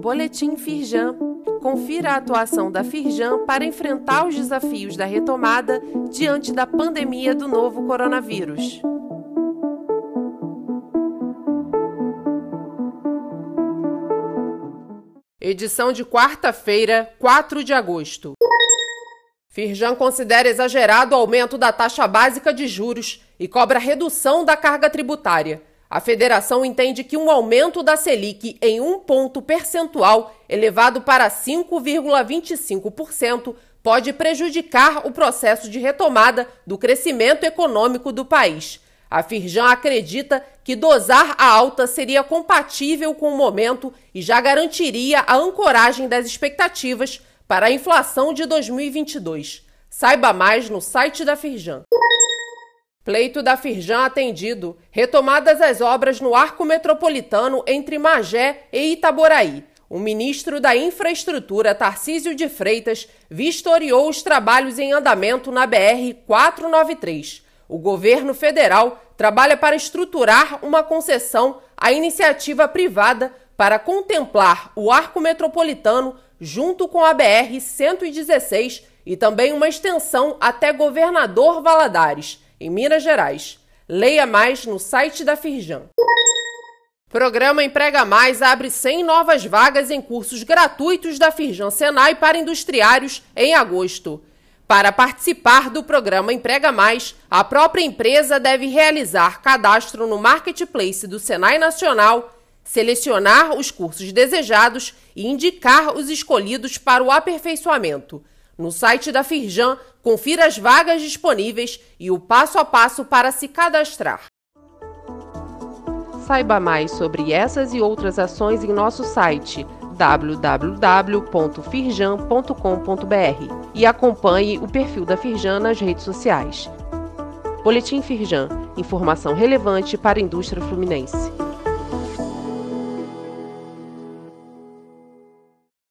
Boletim Firjan. Confira a atuação da Firjan para enfrentar os desafios da retomada diante da pandemia do novo coronavírus. Edição de quarta-feira, 4 de agosto. Firjan considera exagerado o aumento da taxa básica de juros e cobra redução da carga tributária. A federação entende que um aumento da Selic em um ponto percentual, elevado para 5,25%, pode prejudicar o processo de retomada do crescimento econômico do país. A Firjan acredita que dosar a alta seria compatível com o momento e já garantiria a ancoragem das expectativas para a inflação de 2022. Saiba mais no site da Firjan. Pleito da Firjan atendido. Retomadas as obras no arco metropolitano entre Magé e Itaboraí. O ministro da Infraestrutura, Tarcísio de Freitas, vistoriou os trabalhos em andamento na BR 493. O governo federal trabalha para estruturar uma concessão à iniciativa privada para contemplar o arco metropolitano junto com a BR 116 e também uma extensão até Governador Valadares em Minas Gerais. Leia mais no site da Firjan. Programa Emprega Mais abre 100 novas vagas em cursos gratuitos da Firjan Senai para industriários em agosto. Para participar do programa Emprega Mais, a própria empresa deve realizar cadastro no Marketplace do Senai Nacional, selecionar os cursos desejados e indicar os escolhidos para o aperfeiçoamento. No site da Firjan, confira as vagas disponíveis e o passo a passo para se cadastrar. Saiba mais sobre essas e outras ações em nosso site www.firjan.com.br e acompanhe o perfil da Firjan nas redes sociais. Boletim Firjan, informação relevante para a indústria fluminense.